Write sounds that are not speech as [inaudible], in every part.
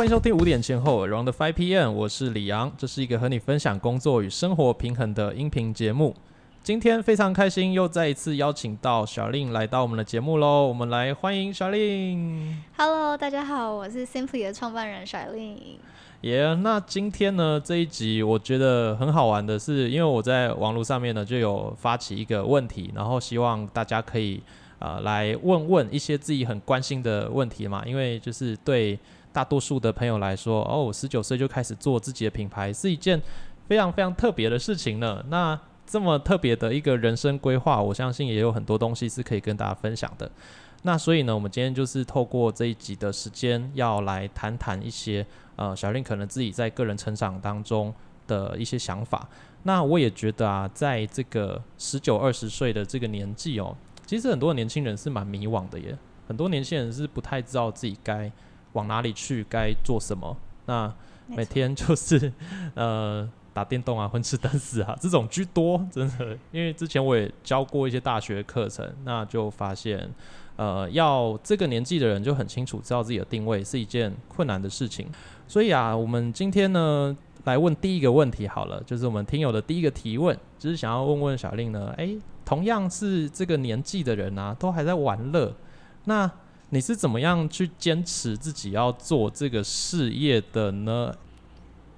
欢迎收听五点前后 Around Five PM，我是李阳，这是一个和你分享工作与生活平衡的音频节目。今天非常开心，又再一次邀请到小令来到我们的节目喽。我们来欢迎小令。Hello，大家好，我是 Simply 的创办人小令。耶、那今天呢这一集我觉得很好玩的是，因为我在网络上面呢就有发起一个问题，然后希望大家可以呃来问问一些自己很关心的问题嘛，因为就是对大多数的朋友来说，哦，十九岁就开始做自己的品牌是一件非常非常特别的事情呢。那这么特别的一个人生规划，我相信也有很多东西是可以跟大家分享的。那所以呢，我们今天就是透过这一集的时间，要来谈谈一些呃小令可能自己在个人成长当中的一些想法。那我也觉得啊，在这个十九二十岁的这个年纪哦，其实很多年轻人是蛮迷惘的耶，很多年轻人是不太知道自己该往哪里去，该做什么。那每天就是 [laughs] 呃打电动啊、混吃等死啊这种居多，真的。因为之前我也教过一些大学课程，那就发现呃要这个年纪的人就很清楚知道自己的定位是一件困难的事情。所以啊，我们今天呢来问第一个问题好了，就是我们听友的第一个提问，就是想要问问小令呢，诶，同样是这个年纪的人啊，都还在玩乐，那你是怎么样去坚持自己要做这个事业的呢？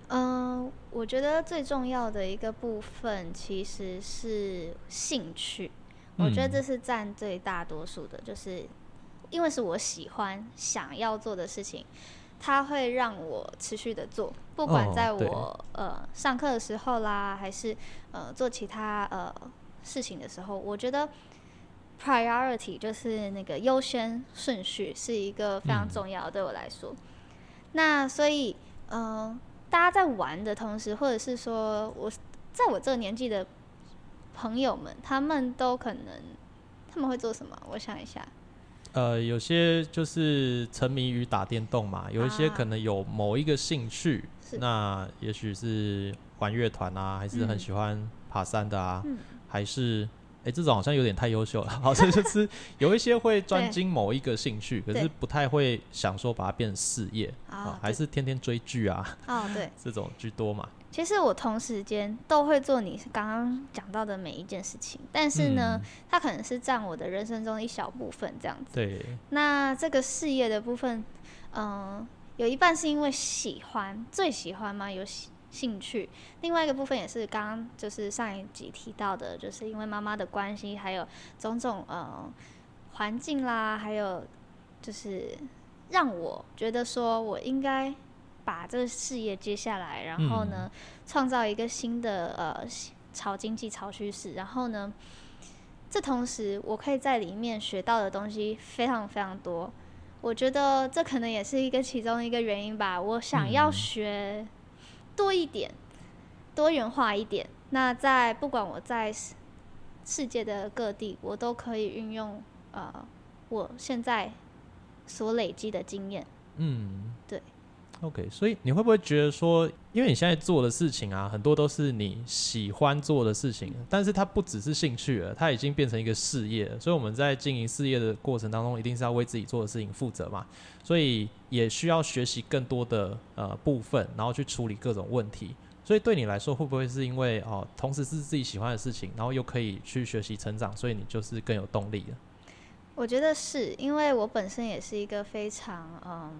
嗯、我觉得最重要的一个部分其实是兴趣，我觉得嗯这是占最大多数的，就是因为是我喜欢、想要做的事情，它会让我持续的做，不管哦在对我、呃上课的时候啦，还是呃做其他呃事情的时候，我觉得 priority 就是那个优先顺序是一个非常嗯。重要的，对我来说。那所以，嗯、大家在玩的同时，或者是说我在我这个年纪的朋友们，他们都可能他们会做什么？我想一下，呃，有些就是沉迷于打电动嘛，有一些啊。可能有某一个兴趣，是。那也许是玩乐团啊，还是很嗯。喜欢爬山的啊，嗯。还是诶，这种好像有点太优秀了，好像就是有一些会专精某一个兴趣，可是不太会想说把它变成事业啊还是天天追剧啊哦，对，这种居多嘛。其实我同时间都会做你刚刚讲到的每一件事情，但是呢，嗯它可能是占我的人生中一小部分这样子。对，那这个事业的部分，嗯、有一半是因为喜欢，最喜欢吗，有兴兴趣；另外一个部分也是刚刚就是上一集提到的，就是因为妈妈的关系，还有种种呃环境啦，还有就是让我觉得说我应该把这个事业接下来，然后呢，创造一个新的呃潮经济潮趋势，然后呢。这同时，我可以在里面学到的东西非常非常多。我觉得这可能也是一个其中一个原因吧。我想要嗯学多一点，多元化一点。那在不管我在世世界的各地，我都可以运用呃我现在所累积的经验。嗯，对。OK，所以你会不会觉得说，因为你现在做的事情啊，很多都是你喜欢做的事情，但是它不只是兴趣了，它已经变成一个事业了。所以我们在经营事业的过程当中，一定是要为自己做的事情负责嘛，所以也需要学习更多的呃部分，然后去处理各种问题。所以对你来说，会不会是因为哦，同时是自己喜欢的事情，然后又可以去学习成长，所以你就是更有动力了？我觉得是因为我本身也是一个非常嗯，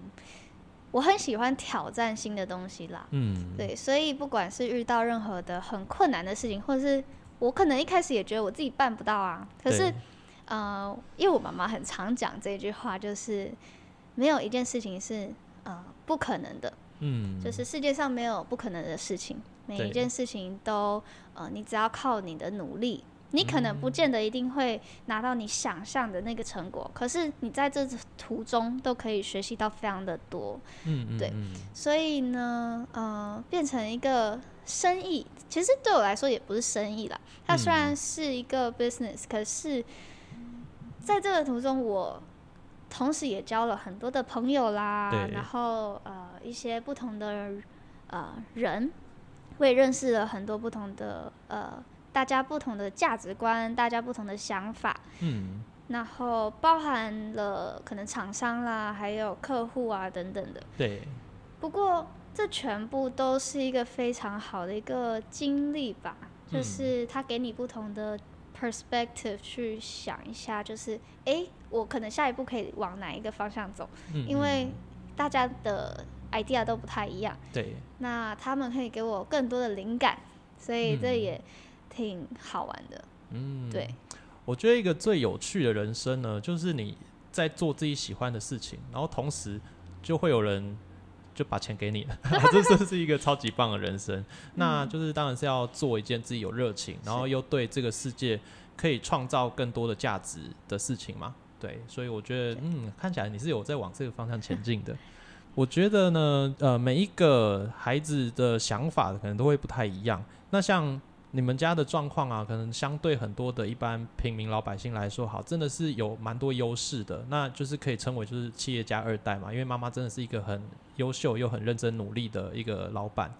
我很喜欢挑战新的东西啦。嗯，对，所以不管是遇到任何的很困难的事情，或者是我可能一开始也觉得我自己办不到啊，可是对呃，因为我妈妈很常讲这句话，就是没有一件事情是呃不可能的，嗯，就是世界上没有不可能的事情，每一件事情都呃，你只要靠你的努力。你可能不见得一定会拿到你想象的那个成果，可是你在这途中都可以学习到非常的多。嗯嗯对嗯所以呢，呃，变成一个生意，其实对我来说也不是生意啦。它虽然嗯是一个 business，、可是在这个途中，我同时也交了很多的朋友啦，然后呃一些不同的呃人，我也认识了很多不同的呃大家不同的价值观，大家不同的想法。嗯。然后包含了可能厂商啦，还有客户啊等等的。对，不过这全部都是一个非常好的一个经历吧，就嗯。是他给你不同的 perspective 去想一下，就是诶，我可能下一步可以往哪一个方向走，嗯，因为嗯。大家的 idea 都不太一样，对，那他们可以给我更多的灵感，所以这嗯。也挺好玩的。嗯，对，我觉得一个最有趣的人生呢，就是你在做自己喜欢的事情，然后同时就会有人就把钱给你了，[laughs] 这这是一个超级棒的人生。那就是当然是要做一件自己有热情，然后又对这个世界可以创造更多的价值的事情嘛。对，所以我觉得，嗯，看起来你是有在往这个方向前进的。[laughs] 我觉得呢，呃，每一个孩子的想法可能都会不太一样。那像你们家的状况啊，可能相对很多的一般平民老百姓来说，好，真的是有蛮多优势的。那就是可以称为就是企业家二代嘛，因为妈妈真的是一个很优秀又很认真努力的一个老板。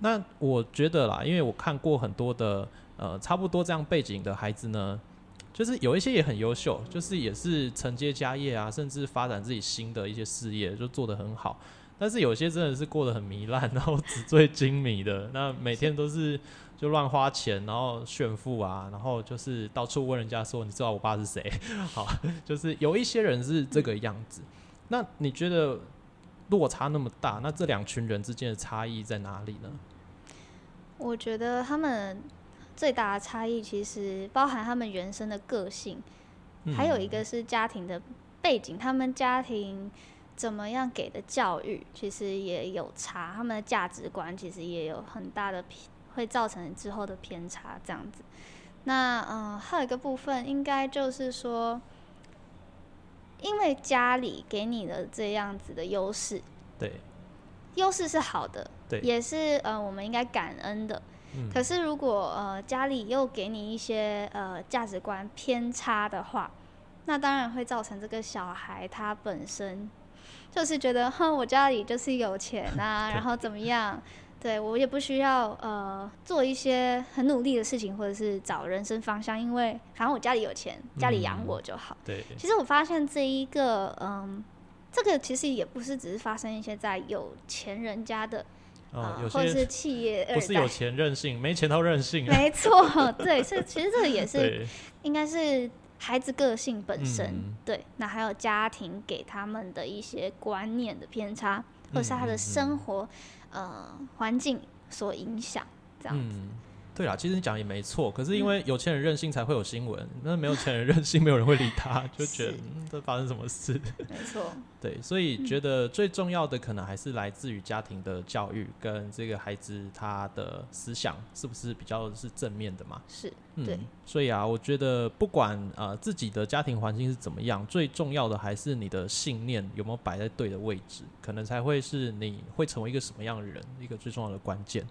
那我觉得啦，因为我看过很多的呃差不多这样背景的孩子呢，就是有一些也很优秀，就是也是承接家业啊，甚至发展自己新的一些事业，就做得很好。但是有些真的是过得很糜烂，然后纸醉金迷的，那每天都是就乱花钱，然后炫富啊，然后就是到处问人家说你知道我爸是谁？[laughs] 好，就是有一些人是这个样子。那你觉得落差那么大，那这两群人之间的差异在哪里呢？我觉得他们最大的差异其实包含他们原生的个性，还有一嗯个是家庭的背景，他们家庭怎么样给的教育，其实也有差，他们的价值观其实也有很大的偏，会造成之后的偏差这样子。那嗯、呃还有一个部分应该就是说，因为家里给你的这样子的优势，对，优势是好的，对也是呃我们应该感恩的。嗯可是如果呃家里又给你一些呃价值观偏差的话，那当然会造成这个小孩他本身就是觉得，哼，我家里就是有钱啊，[laughs] 然后怎么样？对我也不需要呃做一些很努力的事情，或者是找人生方向，因为反正我家里有钱，家里养嗯我就好。对，其实我发现这一个，嗯，这个其实也不是只是发生一些在有钱人家的，哦啊，有或者是企业不是有钱任性，没钱都任性啊。没错，对，所以其实这个也 [laughs] 是，应该是孩子个性本身，嗯对，那还有家庭给他们的一些观念的偏差，或者是他的生活、呃环境所影响，这样子。对啦，其实你讲也没错，可是因为有钱人任性才会有新闻，那没有钱人任性，没有人会理他，就觉得是嗯这发生什么事？[laughs] 没错，对，所以觉得最重要的可能还是来自于家庭的教育跟这个孩子他的思想是不是比较是正面的嘛？是嗯对，所以啊，我觉得不管呃自己的家庭环境是怎么样，最重要的还是你的信念有没有摆在对的位置，可能才会是你会成为一个什么样的人一个最重要的关键。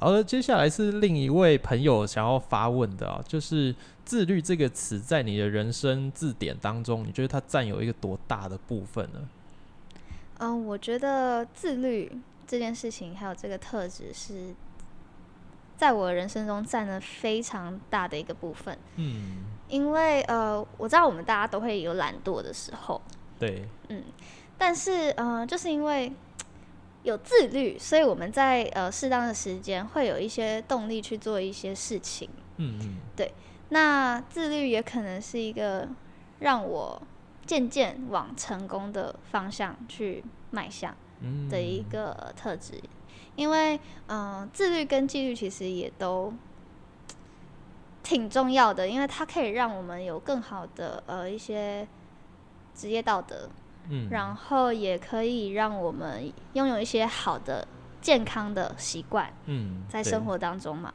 好了，接下来是另一位朋友想要发问的啊，就是“自律”这个词在你的人生字典当中，你觉得它占有一个多大的部分呢？嗯，我觉得自律这件事情，还有这个特质是。在我的人生中占了非常大的一个部分，嗯，因为呃，我知道我们大家都会有懒惰的时候，对，嗯，但是呃，就是因为有自律，所以我们在呃适当的时间会有一些动力去做一些事情。嗯嗯，对那自律也可能是一个让我渐渐往成功的方向去迈向嗯的一个特质，因为嗯、呃自律跟纪律其实也都。挺重要的，因为它可以让我们有更好的呃一些职业道德，嗯，然后也可以让我们拥有一些好的健康的习惯嗯，在生，活当中嘛。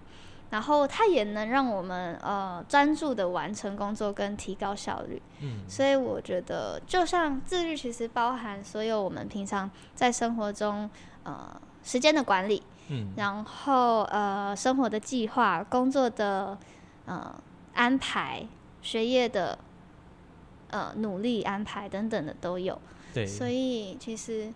然后它也能让我们呃专注的完成工作跟提高效率。嗯所以我觉得，就像自律，其实包含所有我们平常在生活中呃时间的管理，嗯，然后呃生活的计划、工作的呃安排、学业的呃努力安排等等的都有。对，所以其实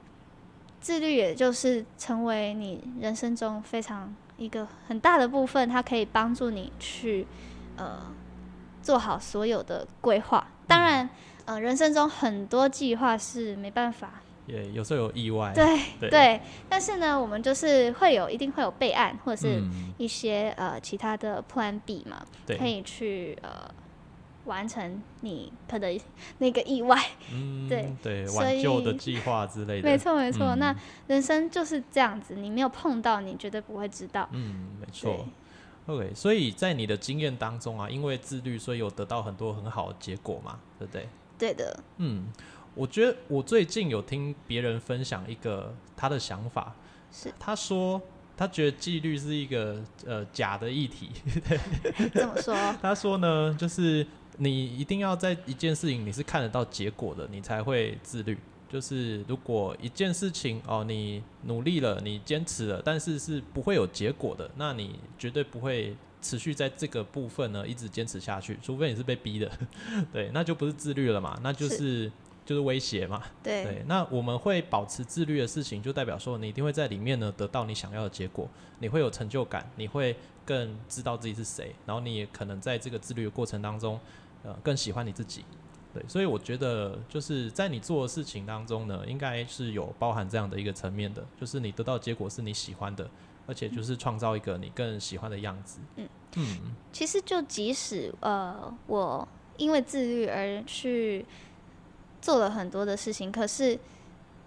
自律也就是成为你人生中非常一个很大的部分，它可以帮助你去呃做好所有的规划。当然，呃，人生中很多计划是没办法也有时候有意外。对对对，但是呢，我们就是会有一定会有备案，或者是嗯，一些、呃其他的 Plan B 嘛，可，以去呃完成你他的那个意外。嗯，对 [laughs] 对，挽救的计划之类的。没错没错，嗯那人生就是这样子，你没有碰到，你绝对不会知道。嗯，没错。OK，所以在你的经验当中啊，因为自律，所以有得到很多很好的结果嘛，对不对？对的，嗯，我觉得我最近有听别人分享一个他的想法，是他说他觉得纪律是一个呃假的议题。[laughs] 怎么说，他说呢，就是你一定要在一件事情你是看得到结果的，你才会自律。就是如果一件事情哦，你努力了，你坚持了，但是是不会有结果的，那你绝对不会持续在这个部分呢一直坚持下去，除非你是被逼的，[laughs] 对，那就不是自律了嘛，[laughs] 那就是就是威胁嘛，对。对，那我们会保持自律的事情，就代表说你一定会在里面呢得到你想要的结果，你会有成就感，你会更知道自己是谁，然后你也可能在这个自律的过程当中，呃，更喜欢你自己。对，所以我觉得就是在你做的事情当中呢，应该是有包含这样的一个层面的，就是你得到结果是你喜欢的，而且就是创造一个你更喜欢的样子。嗯嗯其实就即使呃我因为自律而去做了很多的事情，可是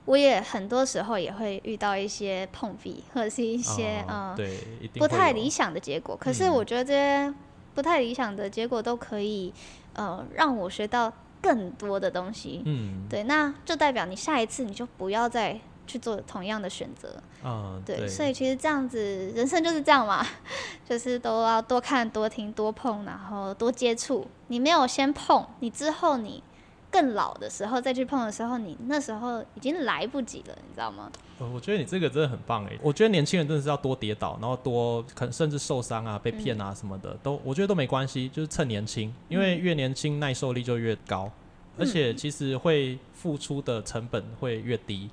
我也很多时候也会遇到一些碰壁，或者是一些、呃哦对，不太理想的结果。可是嗯我觉得这些不太理想的结果都可以呃让我学到更多的东西。嗯，对，那就代表你下一次你就不要再去做同样的选择。嗯，对，所以其实这样子，人生就是这样嘛，[laughs] 就是都要多看、多听、多碰，然后多接触。你没有先碰，你之后你更老的时候再去碰的时候，你那时候已经来不及了，你知道吗？呃，我觉得你这个真的很棒哎！我觉得年轻人真的是要多跌倒，然后多可能甚至受伤啊、被骗啊什么的，都我觉得都没关系，就是趁年轻，因为越年轻耐受力就越高，而且其实会付出的成本会越低。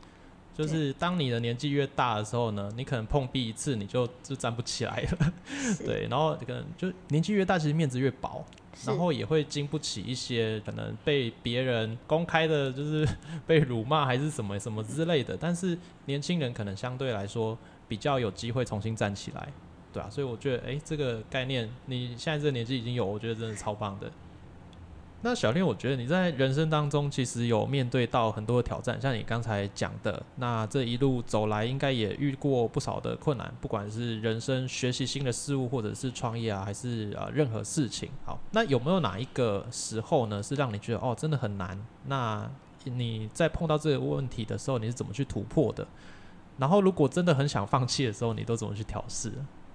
就是当你的年纪越大的时候呢，你可能碰壁一次你就就站不起来了，[laughs] 对，然后可能就年纪越大，其实面子越薄，是然后也会经不起一些可能被别人公开的，就是 [laughs] 被辱骂还是什么什么之类的。但是年轻人可能相对来说比较有机会重新站起来，对啊，所以我觉得，诶，这个概念你现在这个年纪已经有，我觉得真的超棒的。那小练，我觉得你在人生当中其实有面对到很多的挑战，像你刚才讲的，那这一路走来应该也遇过不少的困难，不管是人生学习新的事物，或者是创业啊，还是啊、呃任何事情。好，那有没有哪一个时候呢，是让你觉得哦真的很难？那你在碰到这个问题的时候，你是怎么去突破的？然后如果真的很想放弃的时候，你都怎么去调试？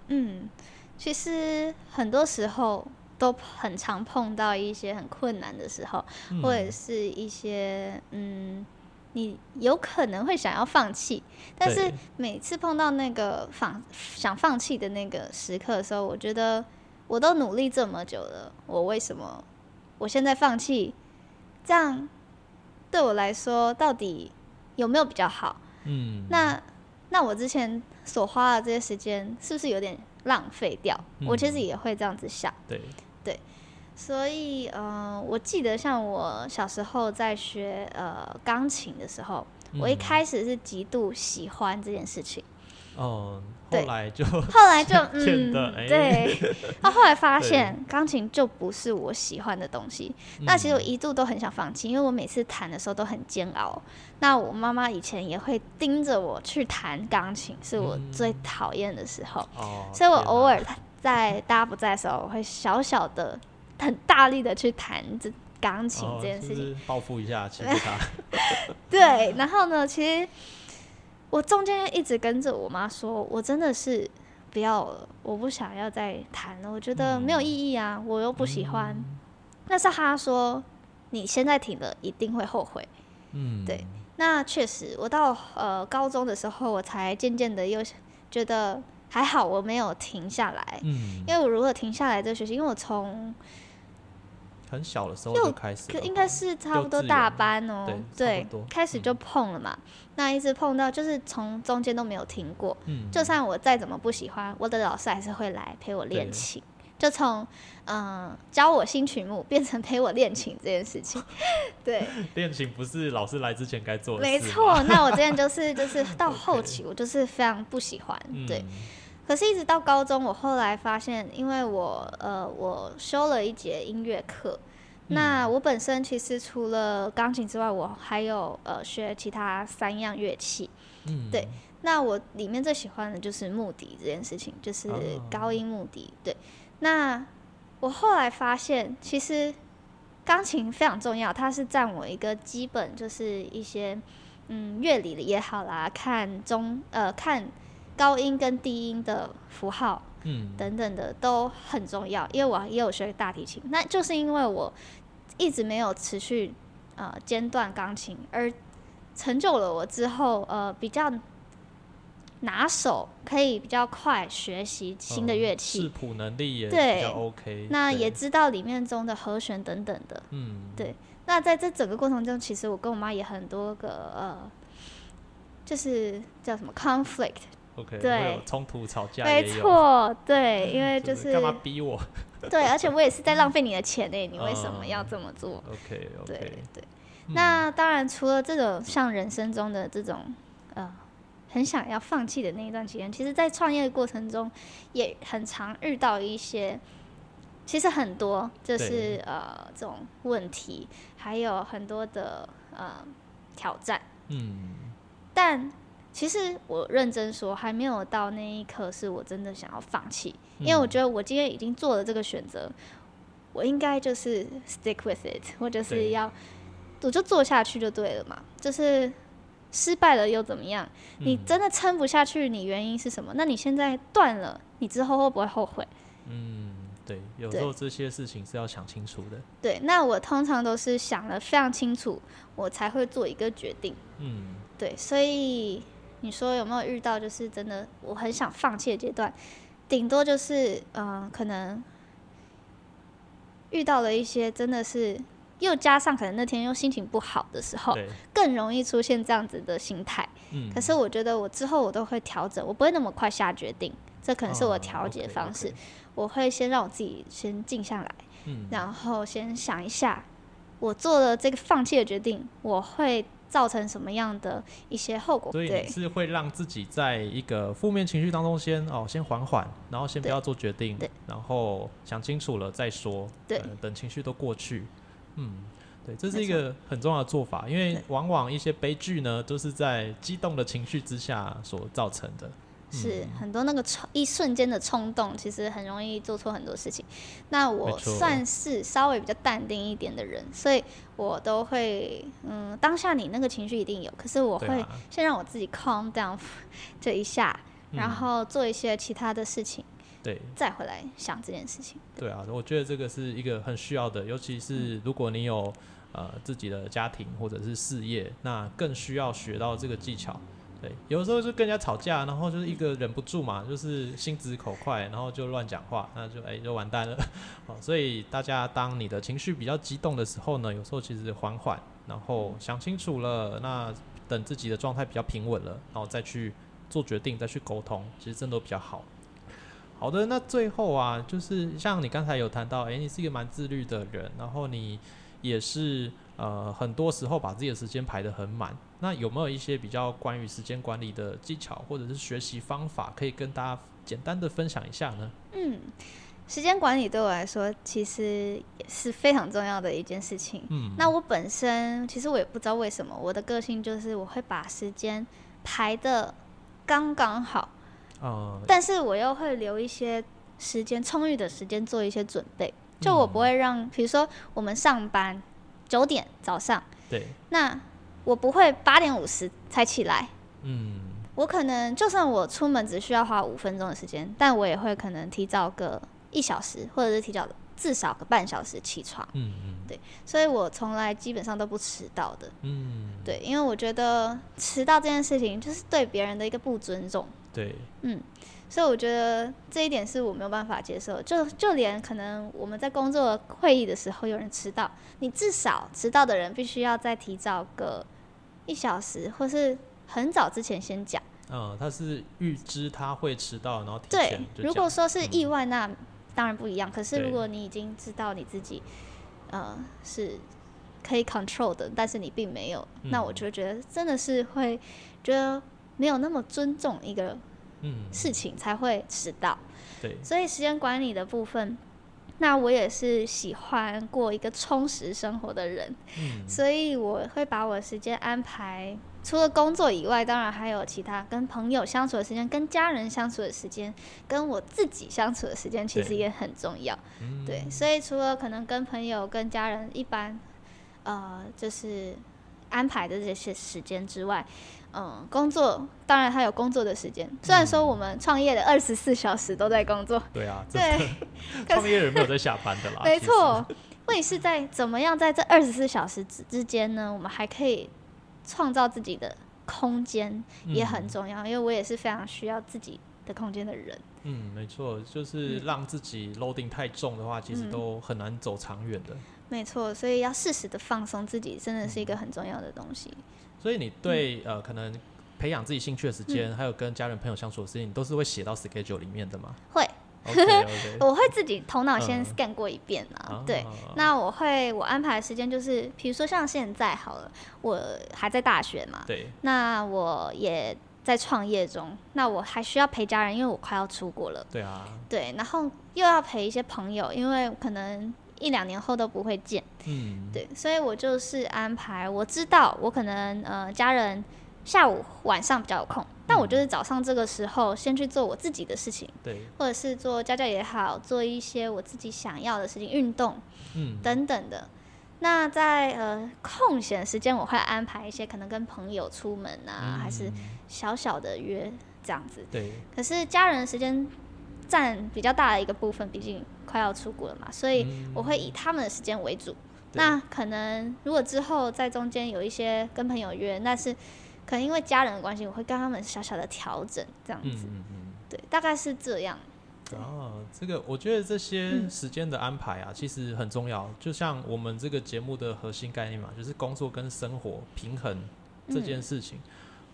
嗯，其实很多时候都很常碰到一些很困难的时候，嗯或者是一些嗯，你有可能会想要放弃，但是每次碰到那个放想放弃的那个时刻的时候，我觉得我都努力这么久了，我为什么我现在放弃？这样对我来说到底有没有比较好？嗯，那那我之前所花的这些时间是不是有点浪费掉？我其实嗯也会这样子想。对，所以，呃，我记得像我小时候在学呃钢琴的时候，我一嗯开始是极度喜欢这件事情，哦，对后来就后来就 [laughs] 嗯对，[laughs] 他后来发现钢琴就不是我喜欢的东西。那其实我嗯一度都很想放弃，因为我每次弹的时候都很煎熬。那我妈妈以前也会盯着我去弹钢琴，是我最嗯讨厌的时候。哦，所以我偶尔在大家不在的时候，我会小小的、很大力的去弹这钢琴哦这件事情。就是报复一下，欺负他。[laughs] 对，然后呢，其实我中间一直跟着我妈说，我真的是不要了，我不想要再弹了，我觉得没有意义啊，我又不喜欢。但是她说，你现在停了，一定会后悔。嗯，对那确实，我到呃高中的时候，我才渐渐的又觉得还好，我没有停下来。嗯，因为我如果停下来这学习，因为我从很小的时候就开始应该是差不多大班哦、对开始就碰了嘛。那一直碰到，就是从中间都没有停过。嗯，就算我再怎么不喜欢，我的老师还是会来陪我练琴。就从嗯教我新曲目变成陪我练琴这件事情。[laughs] 对，练琴不是老师来之前该做的，没错。那我之前就是就是到 [laughs] 后期，我就是非常不喜欢，对。可是，一直到高中，我后来发现，因为我呃，我修了一节音乐课。那我本身其实除了钢琴之外，我还有呃学其他三样乐器。嗯，对。那我里面最喜欢的就是木笛这件事情，就是高音木笛。对。那我后来发现，其实钢琴非常重要，它是占我一个基本，就是一些嗯乐理的也好啦，看中呃看。高音跟低音的符号，嗯，等等的都很重要，因为我也有学大提琴，那就是因为我一直没有持续呃间断钢琴，而成就了我之后呃比较拿手，可以比较快学习新的乐器，视谱能力也比较 OK，那也知道里面中的和弦等等的，嗯，对。那在这整个过程中，其实我跟我妈也很多个呃，就是叫什么 conflict。对，冲突吵架没错，对，[laughs] 因为就是干嘛逼我？[laughs] 对，而且我也是在浪费你的钱呢，你为什么要这么做？OK，对对。那当然，除了这种像人生中的这种呃，很想要放弃的那一段期间，其实，在创业的过程中，也很常遇到一些，其实很多就是呃这种问题，还有很多的呃挑战。嗯，但。其实我认真说，还没有到那一刻，是我真的想要放弃，因为我觉得我今天已经做了这个选择，我应该就是 stick with it，或者是要，我就做下去就对了嘛。就是失败了又怎么样？你真的撑不下去，你原因是什么？那你现在断了，你之后会不会后悔？嗯，对，有时候这些事情是要想清楚的。对，那我通常都是想的非常清楚，我才会做一个决定。嗯，对，所以。你说有没有遇到就是真的我很想放弃的阶段？顶多就是嗯，可能遇到了一些真的是，又加上可能那天又心情不好的时候，更容易出现这样子的心态。嗯。可是我觉得我之后我都会调整，我不会那么快下决定，这可能是我调节方式。我会先让我自己先静下来，嗯，然后先想一下，我做了这个放弃的决定，我会。造成什么样的一些后果？所以你是会让自己在一个负面情绪当中先哦，先缓缓，然后先不要做决定，然后想清楚了再说。对，等情绪都过去。嗯，对，这是一个很重要的做法，因为往往一些悲剧呢，都是在激动的情绪之下所造成的。是很多那个冲一瞬间的冲动，其实很容易做错很多事情。那我算是稍微比较淡定一点的人，所以我都会嗯，当下你那个情绪一定有，可是我会先让我自己 calm down 这一下，然后做一些其他的事情，对，再回来想这件事情。对。啊，我觉得这个是一个很需要的，尤其是如果你有呃自己的家庭或者是事业，那更需要学到这个技巧。对，有时候就跟人家吵架，然后就是一个忍不住嘛，就是心直口快，然后就乱讲话，那就哎就完蛋了。好，[laughs] 所以大家当你的情绪比较激动的时候呢，有时候其实缓缓，然后想清楚了，那等自己的状态比较平稳了，然后再去做决定，再去沟通，其实真的都比较好。好的，那最后啊，就是像你刚才有谈到，哎，你是一个蛮自律的人，然后你也是。呃，很多时候把自己的时间排得很满，那有没有一些比较关于时间管理的技巧或者是学习方法，可以跟大家简单的分享一下呢？嗯，时间管理对我来说其实也是非常重要的一件事情。嗯，那我本身其实我也不知道为什么，我的个性就是我会把时间排的刚刚好，哦，但是我又会留一些时间充裕的时间做一些准备，就我不会让，比如说我们上班。九点早上，对，那我不会八点五十才起来，嗯，我可能就算我出门只需要花五分钟的时间，但我也会可能提早个一小时，或者是提早至少个半小时起床，嗯嗯，对，所以我从来基本上都不迟到的，嗯，对，因为我觉得迟到这件事情就是对别人的一个不尊重，对，嗯。所以我觉得这一点是我没有办法接受，就就连可能我们在工作会议的时候有人迟到，你至少迟到的人必须要再提早个一小时，或是很早之前先讲。嗯，他是预知他会迟到，然后提前。对，如果说是意外，那当然不一样。可是如果你已经知道你自己，呃，是可以 control 的，但是你并没有，那我嗯就觉得真的是会觉得没有那么尊重一个嗯，事情，才会迟到。对，所以时间管理的部分，那我也是喜欢过一个充实生活的人，嗯，所以我会把我的时间安排，除了工作以外，当然还有其他跟朋友相处的时间、跟家人相处的时间、跟我自己相处的时间，其实也很重要。嗯。对，所以除了可能跟朋友、跟家人一般，呃，就是安排的这些时间之外，嗯，工作当然他有工作的时间。虽然说我们创业的二十四小时都在工作，对啊，这对，[laughs] 创业人没有在下班的啦，没，错，问题是在怎么样在这二十四小时之之间呢？我们还可以创造自己的空间，也很嗯重要。因为我也是非常需要自己的空间的人。嗯，没错，就是让自己 loading 太重的话，其实嗯都很难走长远的。没错，所以要适时的放松自己，真的是一个很重要的东西。所以你对、呃可能培养自己兴趣的时嗯间，还有跟家人朋友相处的时间，你都是会写到 schedule 里面的吗会 [laughs] 我会自己头脑先嗯 scan 过一遍啊。对，啊那我会我安排的时间就是，比如说像现在好了，我还在大学嘛，对，那我也在创业中，那我还需要陪家人，因为我快要出国了。对啊，对，然后又要陪一些朋友，因为可能一两年后都不会见。嗯，对，所以我就是安排，我知道我可能呃家人下午晚上比较有空，但我就是早上这个时候先去做我自己的事情，对，或者是做家教也好，做一些我自己想要的事情，运动嗯，等等的。那在呃空闲时间，我会安排一些可能跟朋友出门啊，还是嗯小小的约这样子。对，可是家人的时间占比较大的一个部分，毕竟快要出国了嘛，所以嗯我会以他们的时间为主。对那可能如果之后在中间有一些跟朋友约，那是可能因为家人的关系，我会跟他们小小的调整这样子。嗯嗯嗯。对，大概是这样。哦，这个我觉得这些嗯时间的安排啊，其实很重要。就像我们这个节目的核心概念嘛，就是工作跟生活平衡这件事情。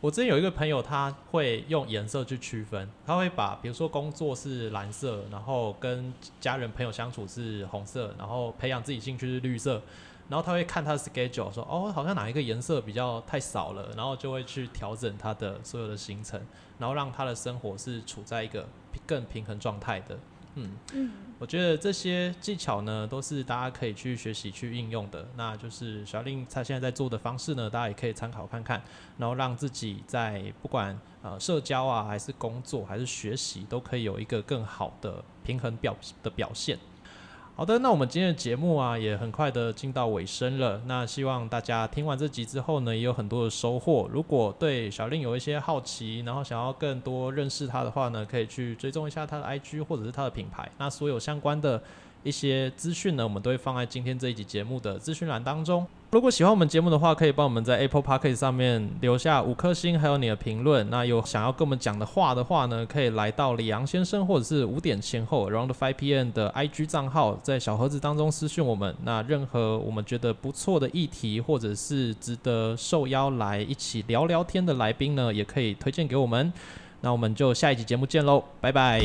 我之前有一个朋友，他会用颜色去区分，他会把比如说工作是蓝色，然后跟家人朋友相处是红色，然后培养自己兴趣是绿色，然后他会看他的 schedule 说，哦，好像哪一个颜色比较太少了，然后就会去调整他的所有的行程，然后让他的生活是处在一个更平衡状态的。嗯，嗯，我觉得这些技巧呢，都是大家可以去学习、去应用的。那就是小令他现在在做的方式呢，大家也可以参考看看，然后让自己在不管呃社交啊，还是工作，还是学习，都可以有一个更好的平衡表的表现。好的，那我们今天的节目啊，也很快的进到尾声了。那希望大家听完这集之后呢，也有很多的收获。如果对小令有一些好奇，然后想要更多认识他的话呢，可以去追踪一下他的 IG 或者是他的品牌。那所有相关的一些资讯呢，我们都会放在今天这一集节目的资讯栏当中。如果喜欢我们节目的话，可以帮我们在 Apple p o c k e t 上面留下五颗星，还有你的评论。那有想要跟我们讲的话的话呢，可以来到李阳先生或者是五点前后 Around Five PM 的 IG 账号，在小盒子当中私讯我们。那任何我们觉得不错的议题，或者是值得受邀来一起聊聊天的来宾呢，也可以推荐给我们。那我们就下一集节目见喽，拜拜。